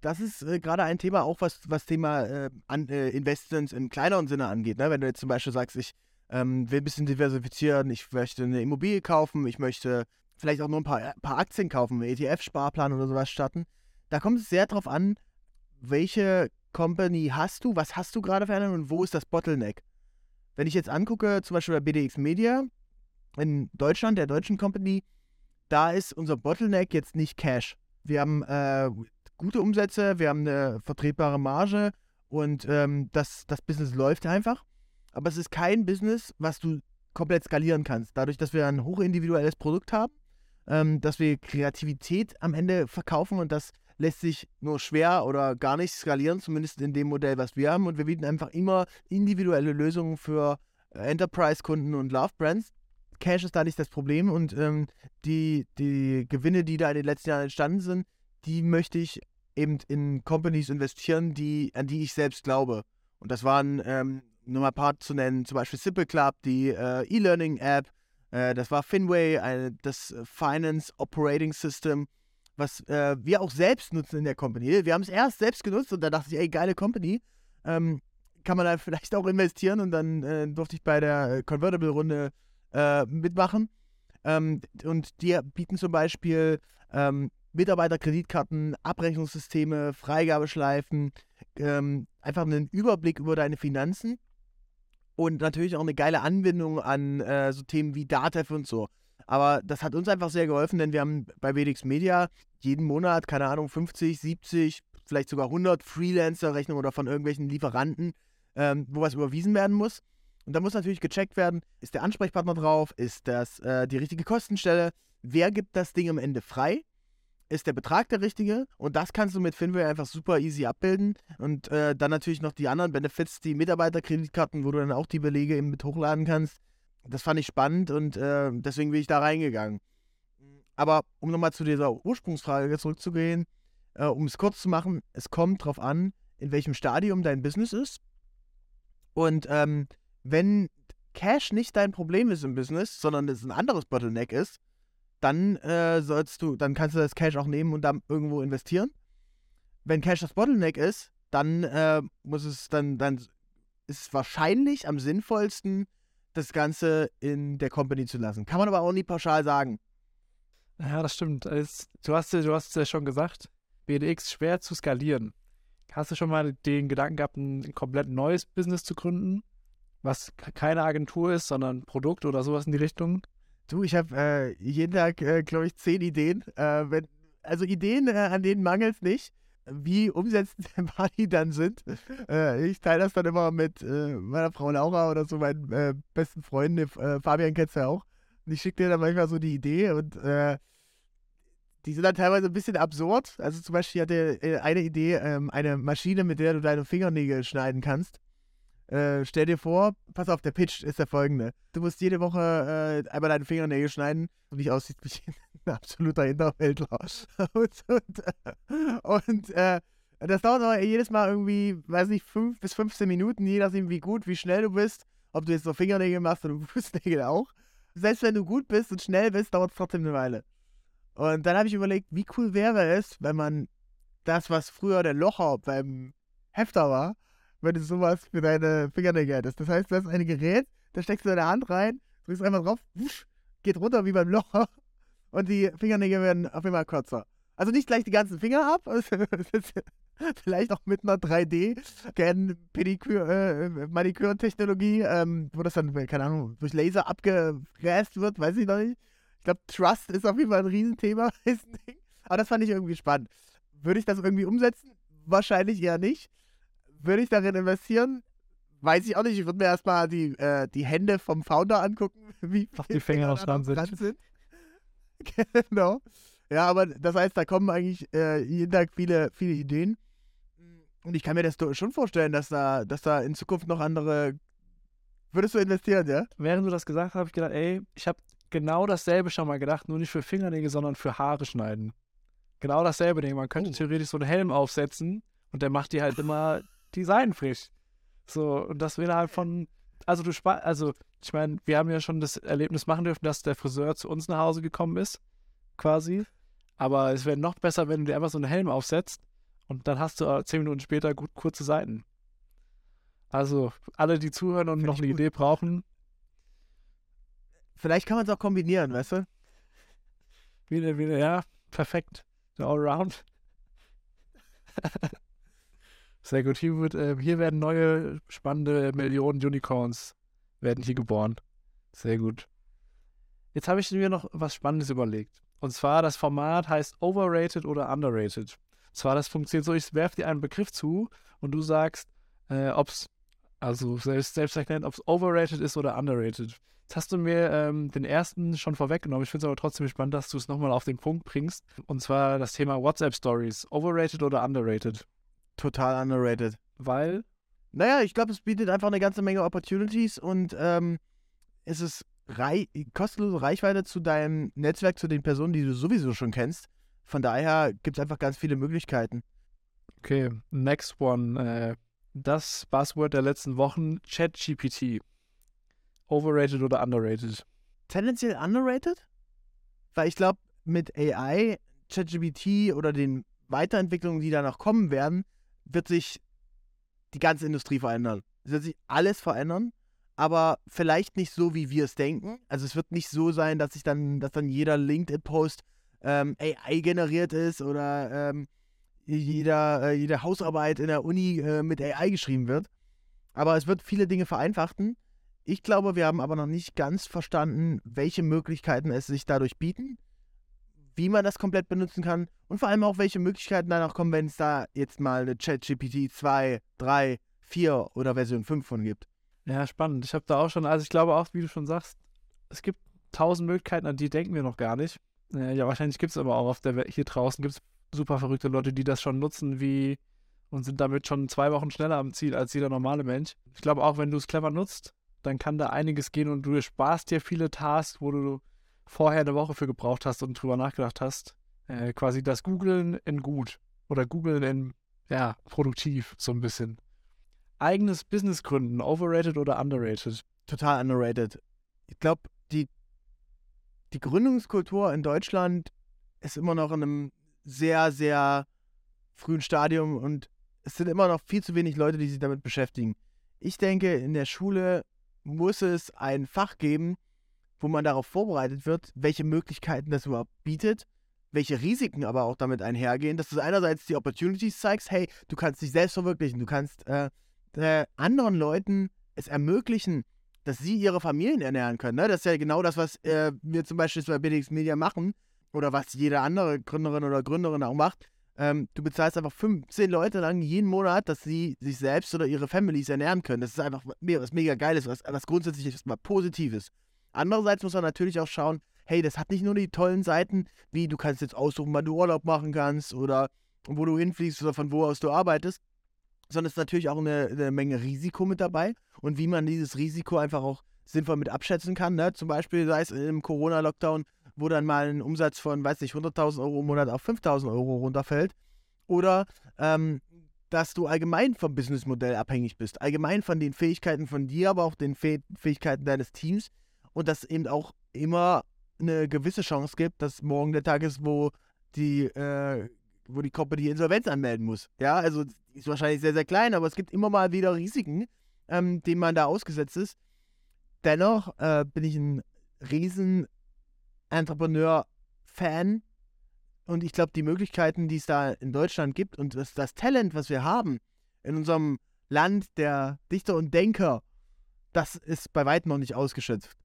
das ist äh, gerade ein Thema, auch was was Thema äh, an, äh, Investments im kleineren Sinne angeht. Ne? Wenn du jetzt zum Beispiel sagst, ich ähm, will ein bisschen diversifizieren, ich möchte eine Immobilie kaufen, ich möchte vielleicht auch nur ein paar, ein paar Aktien kaufen, einen ETF-Sparplan oder sowas starten. Da kommt es sehr drauf an, welche Company hast du, was hast du gerade für eine und wo ist das Bottleneck. Wenn ich jetzt angucke, zum Beispiel bei BDX Media in Deutschland, der deutschen Company, da ist unser Bottleneck jetzt nicht Cash. Wir haben äh, gute Umsätze, wir haben eine vertretbare Marge und ähm, das, das Business läuft einfach. Aber es ist kein Business, was du komplett skalieren kannst. Dadurch, dass wir ein hochindividuelles Produkt haben, ähm, dass wir Kreativität am Ende verkaufen und das lässt sich nur schwer oder gar nicht skalieren, zumindest in dem Modell, was wir haben. Und wir bieten einfach immer individuelle Lösungen für äh, Enterprise-Kunden und Love-Brands. Cash ist da nicht das Problem und ähm, die, die Gewinne, die da in den letzten Jahren entstanden sind, die möchte ich eben in Companies investieren, die, an die ich selbst glaube. Und das waren, ähm, nur mal ein paar zu nennen, zum Beispiel Simple Club, die äh, E-Learning-App, das war Finway, eine, das Finance Operating System, was äh, wir auch selbst nutzen in der Company. Wir haben es erst selbst genutzt und da dachte ich, ey, geile Company. Ähm, kann man da vielleicht auch investieren und dann äh, durfte ich bei der äh, Convertible-Runde äh, mitmachen. Ähm, und die bieten zum Beispiel ähm, Mitarbeiterkreditkarten, Abrechnungssysteme, Freigabeschleifen, ähm, einfach einen Überblick über deine Finanzen und natürlich auch eine geile Anbindung an äh, so Themen wie Datev und so. Aber das hat uns einfach sehr geholfen, denn wir haben bei Vedix Media jeden Monat, keine Ahnung, 50, 70, vielleicht sogar 100 Freelancer-Rechnungen oder von irgendwelchen Lieferanten, ähm, wo was überwiesen werden muss. Und da muss natürlich gecheckt werden, ist der Ansprechpartner drauf, ist das äh, die richtige Kostenstelle, wer gibt das Ding am Ende frei, ist der Betrag der richtige und das kannst du mit Finway einfach super easy abbilden und äh, dann natürlich noch die anderen Benefits, die Mitarbeiterkreditkarten, wo du dann auch die Belege eben mit hochladen kannst. Das fand ich spannend und äh, deswegen bin ich da reingegangen. Aber um nochmal zu dieser Ursprungsfrage zurückzugehen, äh, um es kurz zu machen, es kommt drauf an, in welchem Stadium dein Business ist. Und ähm, wenn Cash nicht dein Problem ist im Business, sondern es ein anderes Bottleneck ist, dann äh, sollst du, dann kannst du das Cash auch nehmen und dann irgendwo investieren. Wenn Cash das Bottleneck ist, dann äh, muss es dann, dann ist es wahrscheinlich am sinnvollsten, das Ganze in der Company zu lassen. Kann man aber auch nie pauschal sagen. Ja, das stimmt. Es, du hast du hast ja schon gesagt, BDX schwer zu skalieren. Hast du schon mal den Gedanken gehabt, ein, komplett neues Business zu gründen, was keine Agentur ist, sondern Produkt oder sowas in die Richtung? Du, ich habe äh, jeden Tag, äh, glaube ich, zehn Ideen. Äh, wenn, also Ideen, äh, an denen mangelt es nicht. Wie umsetzbar die dann sind. Äh, ich teile das dann immer mit äh, meiner Frau Laura oder so, meinen besten Freunden. Fabian kennst du ja auch. Und ich schicke dir dann manchmal so die Idee und die sind dann teilweise ein bisschen absurd. Also zum Beispiel hatte eine Idee, ähm, eine Maschine, mit der du deine Fingernägel schneiden kannst. Äh, stell dir vor, pass auf, der Pitch ist der folgende. Du musst jede Woche äh, einmal deine Fingernägel schneiden und nicht aussieht wie ein absoluter Hinterwäldler. und und, und äh, das dauert aber jedes Mal irgendwie, weiß nicht, 5 bis 15 Minuten, je nachdem, wie gut, wie schnell du bist. Ob du jetzt so Fingernägel machst oder Fußnägel auch. Selbst wenn du gut bist und schnell bist, dauert es trotzdem eine Weile. Und dann habe ich überlegt, wie cool wäre es, wenn man das, was früher der Locher beim Hefter war, wenn du sowas für deine Fingernägel hättest. Das heißt, du hast ein Gerät, da steckst du deine Hand rein, drückst einfach drauf, wusch, geht runter wie beim Locher und die Fingernägel werden auf einmal kürzer. Also nicht gleich die ganzen Finger ab, vielleicht auch mit einer 3D-Scan-Pediküre-Maniküre-Technologie, äh, ähm, wo das dann, keine Ahnung, durch Laser abgefräst wird, weiß ich noch nicht. Ich glaube, Trust ist auf jeden Fall ein Riesenthema. Aber das fand ich irgendwie spannend. Würde ich das irgendwie umsetzen? Wahrscheinlich eher nicht. Würde ich darin investieren? Weiß ich auch nicht. Ich würde mir erstmal die, äh, die Hände vom Founder angucken, wie Ach, die Finger noch dran sind. sind. genau. Ja, aber das heißt, da kommen eigentlich äh, jeden Tag viele, viele Ideen. Und ich kann mir das schon vorstellen, dass da, dass da in Zukunft noch andere. Würdest du investieren, ja? Während du das gesagt hast, habe ich gedacht, ey, ich habe genau dasselbe schon mal gedacht, nur nicht für Fingernägel, sondern für Haare schneiden. Genau dasselbe Ding. Man könnte Oh. theoretisch so einen Helm aufsetzen und der macht dir halt immer die Seiten frisch. So, und das wäre halt von. Also, du spar also, ich meine, wir haben ja schon das Erlebnis machen dürfen, dass der Friseur zu uns nach Hause gekommen ist, quasi. Aber es wäre noch besser, wenn du dir einfach so einen Helm aufsetzt und dann hast du äh, zehn Minuten später gut kurze Seiten. Also, alle, die zuhören und Find noch eine gut. Idee brauchen, Vielleicht kann man es auch kombinieren, weißt du? wieder, wieder, ja, perfekt. Der Allround. Sehr gut. Hier, wird, äh, hier werden neue spannende Millionen Unicorns werden hier geboren. Sehr gut. Jetzt habe ich mir noch was Spannendes überlegt. Und zwar das Format heißt Overrated oder Underrated. Und zwar das funktioniert so, ich werfe dir einen Begriff zu und du sagst, äh, ob es, also selbst, selbst erklärt, ob es overrated ist oder underrated. Jetzt hast du mir ähm, den ersten schon vorweggenommen. Ich finde es aber trotzdem spannend, dass du es nochmal auf den Punkt bringst. Und zwar das Thema WhatsApp Stories. Overrated oder underrated? Total underrated. Weil, Naja, ich glaube, es bietet einfach eine ganze Menge Opportunities und ähm, es ist rei kostenlose Reichweite zu deinem Netzwerk, zu den Personen, die du sowieso schon kennst. Von daher gibt es einfach ganz viele Möglichkeiten. okay, next one. Äh, das Buzzword der letzten Wochen, ChatGPT. Overrated oder underrated? Tendenziell underrated, weil ich glaube, mit AI, ChatGPT oder den Weiterentwicklungen, die danach kommen werden, wird sich die ganze Industrie verändern. Es wird sich alles verändern, aber vielleicht nicht so, wie wir es denken. Also es wird nicht so sein, dass sich dann, dass dann jeder LinkedIn-Post ähm, AI generiert ist oder ähm, jeder, äh, jede Hausarbeit in der Uni äh, mit AI geschrieben wird. Aber es wird viele Dinge vereinfachen. Ich glaube, wir haben aber noch nicht ganz verstanden, welche Möglichkeiten es sich dadurch bieten, wie man das komplett benutzen kann und vor allem auch, welche Möglichkeiten danach kommen, wenn es da jetzt mal eine ChatGPT 2, 3, 4 oder Version 5 von gibt. Ja, spannend. Ich habe da auch schon, also ich glaube auch, wie du schon sagst, es gibt tausend Möglichkeiten, an die denken wir noch gar nicht. Äh, ja, wahrscheinlich gibt es aber auch auf der Welt, hier draußen gibt es super verrückte Leute, die das schon nutzen, wie und sind damit schon zwei Wochen schneller am Ziel als jeder normale Mensch. Ich glaube auch, wenn du es clever nutzt, dann kann da einiges gehen und du sparst dir viele Tasks, wo du vorher eine Woche für gebraucht hast und drüber nachgedacht hast. Äh, quasi das Googlen in gut oder Googlen in, ja, produktiv, so ein bisschen. Eigenes Business gründen, overrated oder underrated? Total underrated. Ich glaube, die, die Gründungskultur in Deutschland ist immer noch in einem sehr, sehr frühen Stadium und es sind immer noch viel zu wenig Leute, die sich damit beschäftigen. Ich denke, in der Schule muss es ein Fach geben, wo man darauf vorbereitet wird, welche Möglichkeiten das überhaupt bietet, welche Risiken aber auch damit einhergehen, dass du einerseits die Opportunities zeigst, hey, du kannst dich selbst verwirklichen, du kannst äh, äh, anderen Leuten es ermöglichen, dass sie ihre Familien ernähren können. Ne? Das ist ja genau das, was äh, wir zum Beispiel bei BDX Media machen oder was jede andere Gründerin oder Gründerin auch macht. Ähm, du bezahlst einfach 15 Leute lang jeden Monat, dass sie sich selbst oder ihre Families ernähren können. Das ist einfach was mega Geiles, was, was grundsätzlich erstmal Positives. Andererseits muss man natürlich auch schauen, hey, das hat nicht nur die tollen Seiten, wie du kannst jetzt aussuchen, wann du Urlaub machen kannst oder wo du hinfliegst oder von wo aus du arbeitest, sondern es ist natürlich auch eine, eine Menge Risiko mit dabei und wie man dieses Risiko einfach auch sinnvoll mit abschätzen kann. Ne? Zum Beispiel, sei es im Corona-Lockdown, wo dann mal ein Umsatz von, weiß nicht, 100.000 Euro im Monat auf 5.000 Euro runterfällt. Oder ähm, dass du allgemein vom Businessmodell abhängig bist. Allgemein von den Fähigkeiten von dir, aber auch den Fäh Fähigkeiten deines Teams. Und dass eben auch immer eine gewisse Chance gibt, dass morgen der Tag ist, wo die, äh, wo die Company Insolvenz anmelden muss. Ja, also ist wahrscheinlich sehr, sehr klein, aber es gibt immer mal wieder Risiken, ähm, denen man da ausgesetzt ist. Dennoch äh, bin ich ein riesen Entrepreneur-Fan und ich glaube, die Möglichkeiten, die es da in Deutschland gibt und das, das Talent, was wir haben in unserem Land der Dichter und Denker, das ist bei weitem noch nicht ausgeschöpft.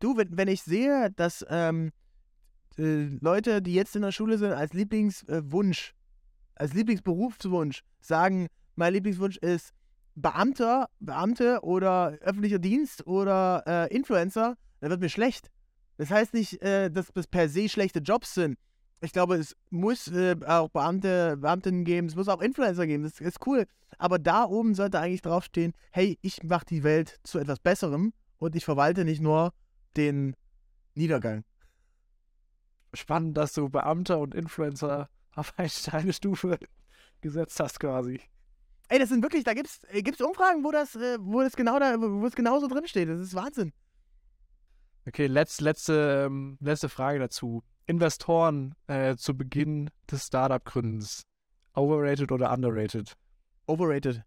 Du, wenn, wenn ich sehe, dass ähm, äh, Leute, die jetzt in der Schule sind, als Lieblingswunsch, als Lieblingsberufswunsch sagen, mein Lieblingswunsch ist Beamter, Beamte oder öffentlicher Dienst oder äh, Influencer, dann wird mir schlecht. Das heißt nicht, äh, dass das per se schlechte Jobs sind. Ich glaube, es muss äh, auch Beamte, Beamtinnen geben, es muss auch Influencer geben, das ist cool. Aber da oben sollte eigentlich draufstehen, hey, ich mache die Welt zu etwas Besserem und ich verwalte nicht nur den Niedergang. Spannend, dass du Beamter und Influencer auf eine Stufe gesetzt hast, quasi. Ey, das sind wirklich, da gibt's, äh, gibt's Umfragen, wo das, äh, wo das genau da, wo es genauso drin steht. Das ist Wahnsinn. Okay, letz, letzte, ähm, letzte Frage dazu. Investoren äh, zu Beginn des Startup-Gründens? Overrated oder underrated? Overrated.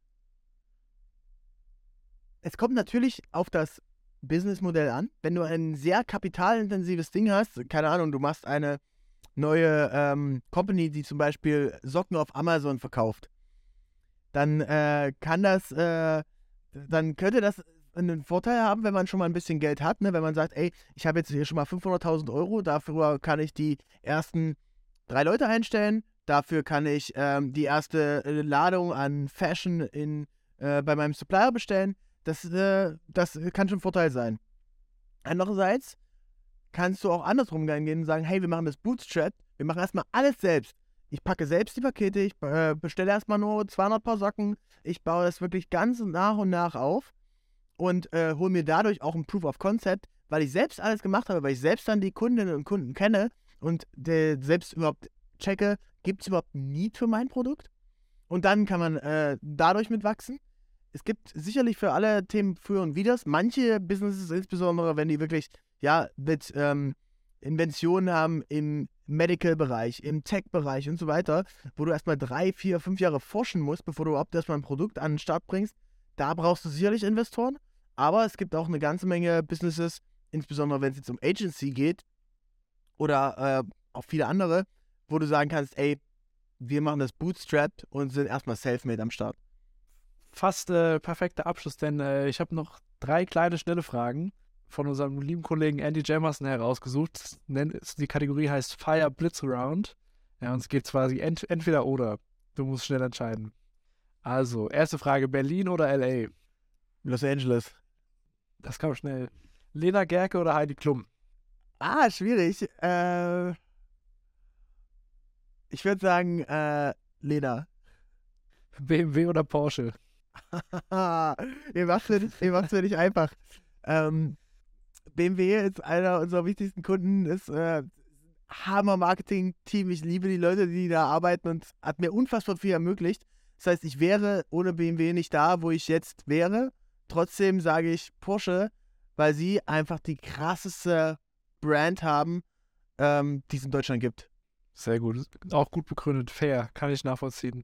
Es kommt natürlich auf das Businessmodell an. Wenn du ein sehr kapitalintensives Ding hast, keine Ahnung, du machst eine neue ähm, Company, die zum Beispiel Socken auf Amazon verkauft, dann äh, kann das, äh, dann könnte das einen Vorteil haben, wenn man schon mal ein bisschen Geld hat, ne? wenn man sagt, ey, ich habe jetzt hier schon mal 500.000 Euro, dafür kann ich die ersten drei Leute einstellen, dafür kann ich ähm, die erste äh, Ladung an Fashion in, äh, bei meinem Supplier bestellen. Das, äh, das kann schon ein Vorteil sein. Andererseits kannst du auch andersrum gehen und sagen, hey, wir machen das Bootstrap, wir machen erstmal alles selbst. Ich packe selbst die Pakete, ich äh, bestelle erstmal nur 200 Paar Socken, ich baue das wirklich ganz nach und nach auf und äh, hole mir dadurch auch ein Proof of Concept, weil ich selbst alles gemacht habe, weil ich selbst dann die Kundinnen und Kunden kenne und selbst überhaupt checke, gibt es überhaupt ein Need für mein Produkt? Und dann kann man äh, dadurch mitwachsen. Es gibt sicherlich für alle Themen für und Widers. Manche Businesses, insbesondere wenn die wirklich ja, mit ähm, Inventionen haben im Medical-Bereich, im Tech-Bereich und so weiter, wo du erstmal drei, vier, fünf Jahre forschen musst, bevor du überhaupt erstmal ein Produkt an den Start bringst. Da brauchst du sicherlich Investoren. Aber es gibt auch eine ganze Menge Businesses, insbesondere wenn es jetzt um Agency geht oder äh, auch viele andere, wo du sagen kannst, ey, wir machen das bootstrapped und sind erstmal self-made am Start. Fast äh, perfekter Abschluss, denn äh, ich habe noch drei kleine, schnelle Fragen von unserem lieben Kollegen Andy Jamerson herausgesucht. Die Kategorie heißt Fire Blitz Round. Ja, und es geht quasi ent entweder oder. Du musst schnell entscheiden. Also, erste Frage: Berlin oder LA? Los Angeles. Das kam schnell. Lena Gerke oder Heidi Klum? Ah, schwierig. Äh, ich würde sagen, äh, Lena. BMW oder Porsche? ihr macht es mir nicht einfach. Ähm, BMW ist einer unserer wichtigsten Kunden, ist äh, Hammer-Marketing-Team. Ich liebe die Leute, die da arbeiten und hat mir unfassbar viel ermöglicht. Das heißt, ich wäre ohne BMW nicht da, wo ich jetzt wäre. Trotzdem sage ich Porsche, weil sie einfach die krasseste Brand haben, ähm, die es in Deutschland gibt. Sehr gut. Auch gut begründet. Fair. Kann ich nachvollziehen.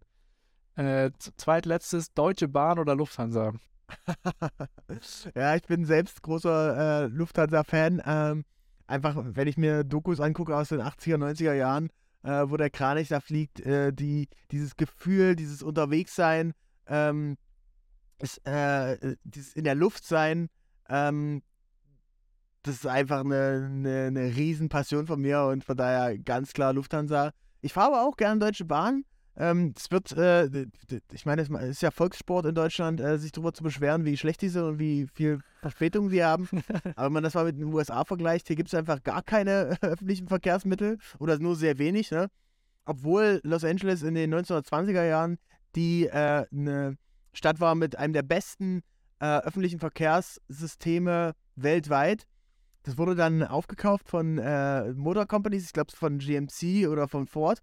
Äh, zweitletztes, Deutsche Bahn oder Lufthansa? ja, ich bin selbst großer äh, Lufthansa-Fan. Ähm, einfach, wenn ich mir Dokus angucke aus den 80er, 90er Jahren, äh, wo der Kranich da fliegt, äh, die, dieses Gefühl, dieses Unterwegssein, ähm, ist, äh, dieses in der Luft sein, ähm, das ist einfach eine, eine, eine Riesenpassion von mir und von daher ganz klar Lufthansa. Ich fahre aber auch gerne Deutsche Bahn. Ähm, es wird, äh, ich meine, es ist ja Volkssport in Deutschland, äh, sich darüber zu beschweren, wie schlecht die sind und wie viel Verspätung sie haben. Aber wenn man das mal mit den USA vergleicht, hier gibt es einfach gar keine öffentlichen Verkehrsmittel oder nur sehr wenig. Ne? Obwohl Los Angeles in den 1920er Jahren die äh, eine Stadt war mit einem der besten äh, öffentlichen Verkehrssysteme weltweit. Das wurde dann aufgekauft von äh, Motor Companies, ich glaube von GMC oder von Ford.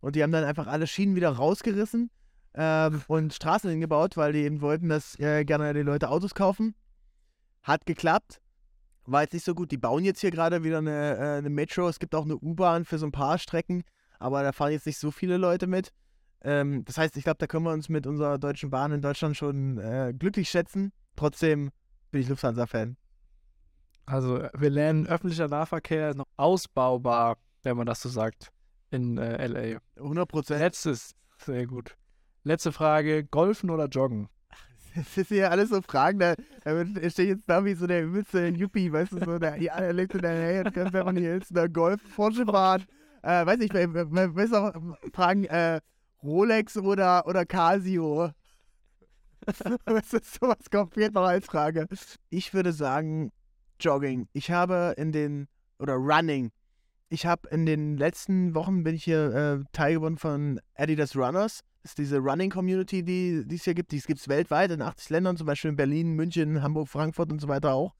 Und die haben dann einfach alle Schienen wieder rausgerissen ähm, und Straßen hingebaut, weil die eben wollten, dass äh, gerne die Leute Autos kaufen. Hat geklappt. War jetzt nicht so gut. Die bauen jetzt hier gerade wieder eine, äh, eine Metro. Es gibt auch eine U-Bahn für so ein paar Strecken, aber da fahren jetzt nicht so viele Leute mit. Ähm, das heißt, ich glaube, da können wir uns mit unserer Deutschen Bahn in Deutschland schon äh, glücklich schätzen. Trotzdem bin ich Lufthansa-Fan. Also, wir lernen öffentlicher Nahverkehr noch ausbaubar, wenn man das so sagt in äh, LA. 100 Prozent. Letztes, sehr gut. Letzte Frage: Golfen oder Joggen? Das sind ja alles so Fragen, da, da stehe ich jetzt da wie so der übelste Yuppie, weißt du, so, der, ja, er lebt in der Nähe, wenn man hier jetzt eine Golf, Porsche fahren, äh, weiß ich, man muss auch fragen, äh, Rolex oder, oder Casio? das ist sowas komplett noch als Frage. Ich würde sagen, Jogging. Ich habe in den, oder Running, ich habe in den letzten Wochen bin ich hier äh, Teil geworden von Adidas Runners. Das ist diese Running Community, die, es hier gibt. Die gibt es weltweit in 80 Ländern, zum Beispiel in Berlin, München, Hamburg, Frankfurt und so weiter auch.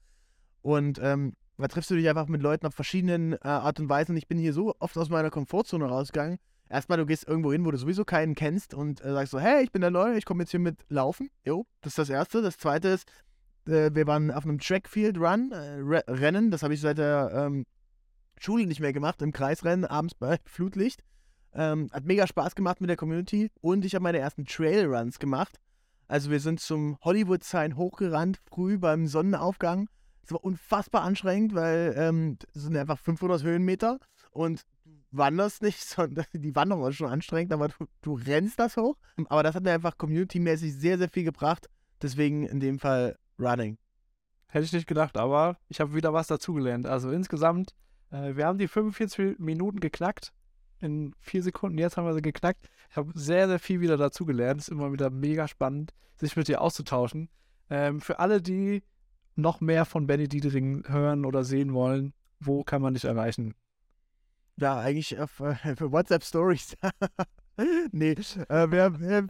Und ähm, da triffst du dich einfach mit Leuten auf verschiedenen äh, Art und Weisen. Ich bin hier so oft aus meiner Komfortzone rausgegangen. Erstmal, du gehst irgendwo hin, wo du sowieso keinen kennst und äh, sagst so, hey, ich bin der Neue, ich komme jetzt hier mit Laufen. Jo, das ist das Erste. Das Zweite ist, äh, wir waren auf einem Trackfield Run, äh, Rennen. Das habe ich seit der ähm, Schule nicht mehr gemacht, im Kreisrennen, abends bei Flutlicht. Ähm, hat mega Spaß gemacht mit der Community und ich habe meine ersten Trailruns gemacht. Also wir sind zum Hollywood-Sign hochgerannt, früh beim Sonnenaufgang. Es war unfassbar anstrengend, weil ähm, es sind einfach 500 Höhenmeter und du wanderst nicht, sondern die Wanderung ist schon anstrengend, aber du, du rennst das hoch. Aber das hat mir einfach community-mäßig sehr, sehr viel gebracht. Deswegen in dem Fall Running. Hätte ich nicht gedacht, aber ich habe wieder was dazugelernt. Also insgesamt, äh, wir haben die 45 Minuten geknackt. In vier Sekunden, jetzt haben wir sie geknackt. Ich habe sehr, sehr viel wieder dazugelernt. Es ist immer wieder mega spannend, sich mit dir auszutauschen. Ähm, für alle, die noch mehr von Benny Diedering hören oder sehen wollen, wo kann man dich erreichen? Ja, eigentlich auf äh, WhatsApp Stories. nee, äh, wer, wer,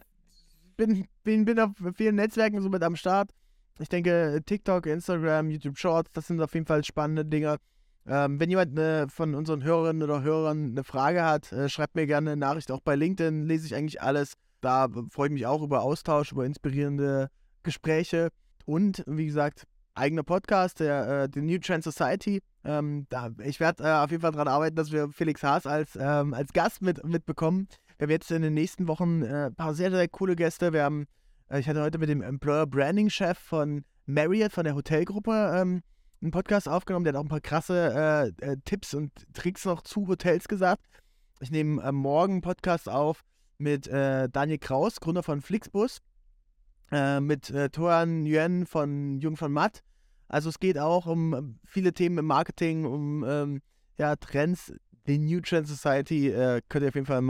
bin, bin, bin auf vielen Netzwerken so mit am Start. Ich denke, TikTok, Instagram, YouTube Shorts, das sind auf jeden Fall spannende Dinge. Ähm, wenn jemand ne, von unseren Hörerinnen oder Hörern eine Frage hat, äh, schreibt mir gerne eine Nachricht. Auch bei LinkedIn lese ich eigentlich alles. Da freue ich mich auch über Austausch, über inspirierende Gespräche. Und wie gesagt, eigener Podcast, der, äh, The New Trend Society. Ähm, da, ich werde äh, auf jeden Fall daran arbeiten, dass wir Felix Haas als, ähm, als Gast mit, mitbekommen. Wir haben jetzt in den nächsten Wochen äh, ein paar sehr, sehr coole Gäste. Wir haben, äh, ich hatte heute mit dem Employer Branding Chef von Marriott, von der Hotelgruppe, ähm, einen Podcast aufgenommen. Der hat auch ein paar krasse äh, äh, Tipps und Tricks noch zu Hotels gesagt. Ich nehme äh, morgen einen Podcast auf mit Daniel Kraus, Gründer von Flixbus. mit äh, Toran Nguyen von Jung von Matt. Also es geht auch um viele Themen im Marketing, um ähm, ja, Trends. Die New Trend Society äh, könnt ihr auf jeden Fall mal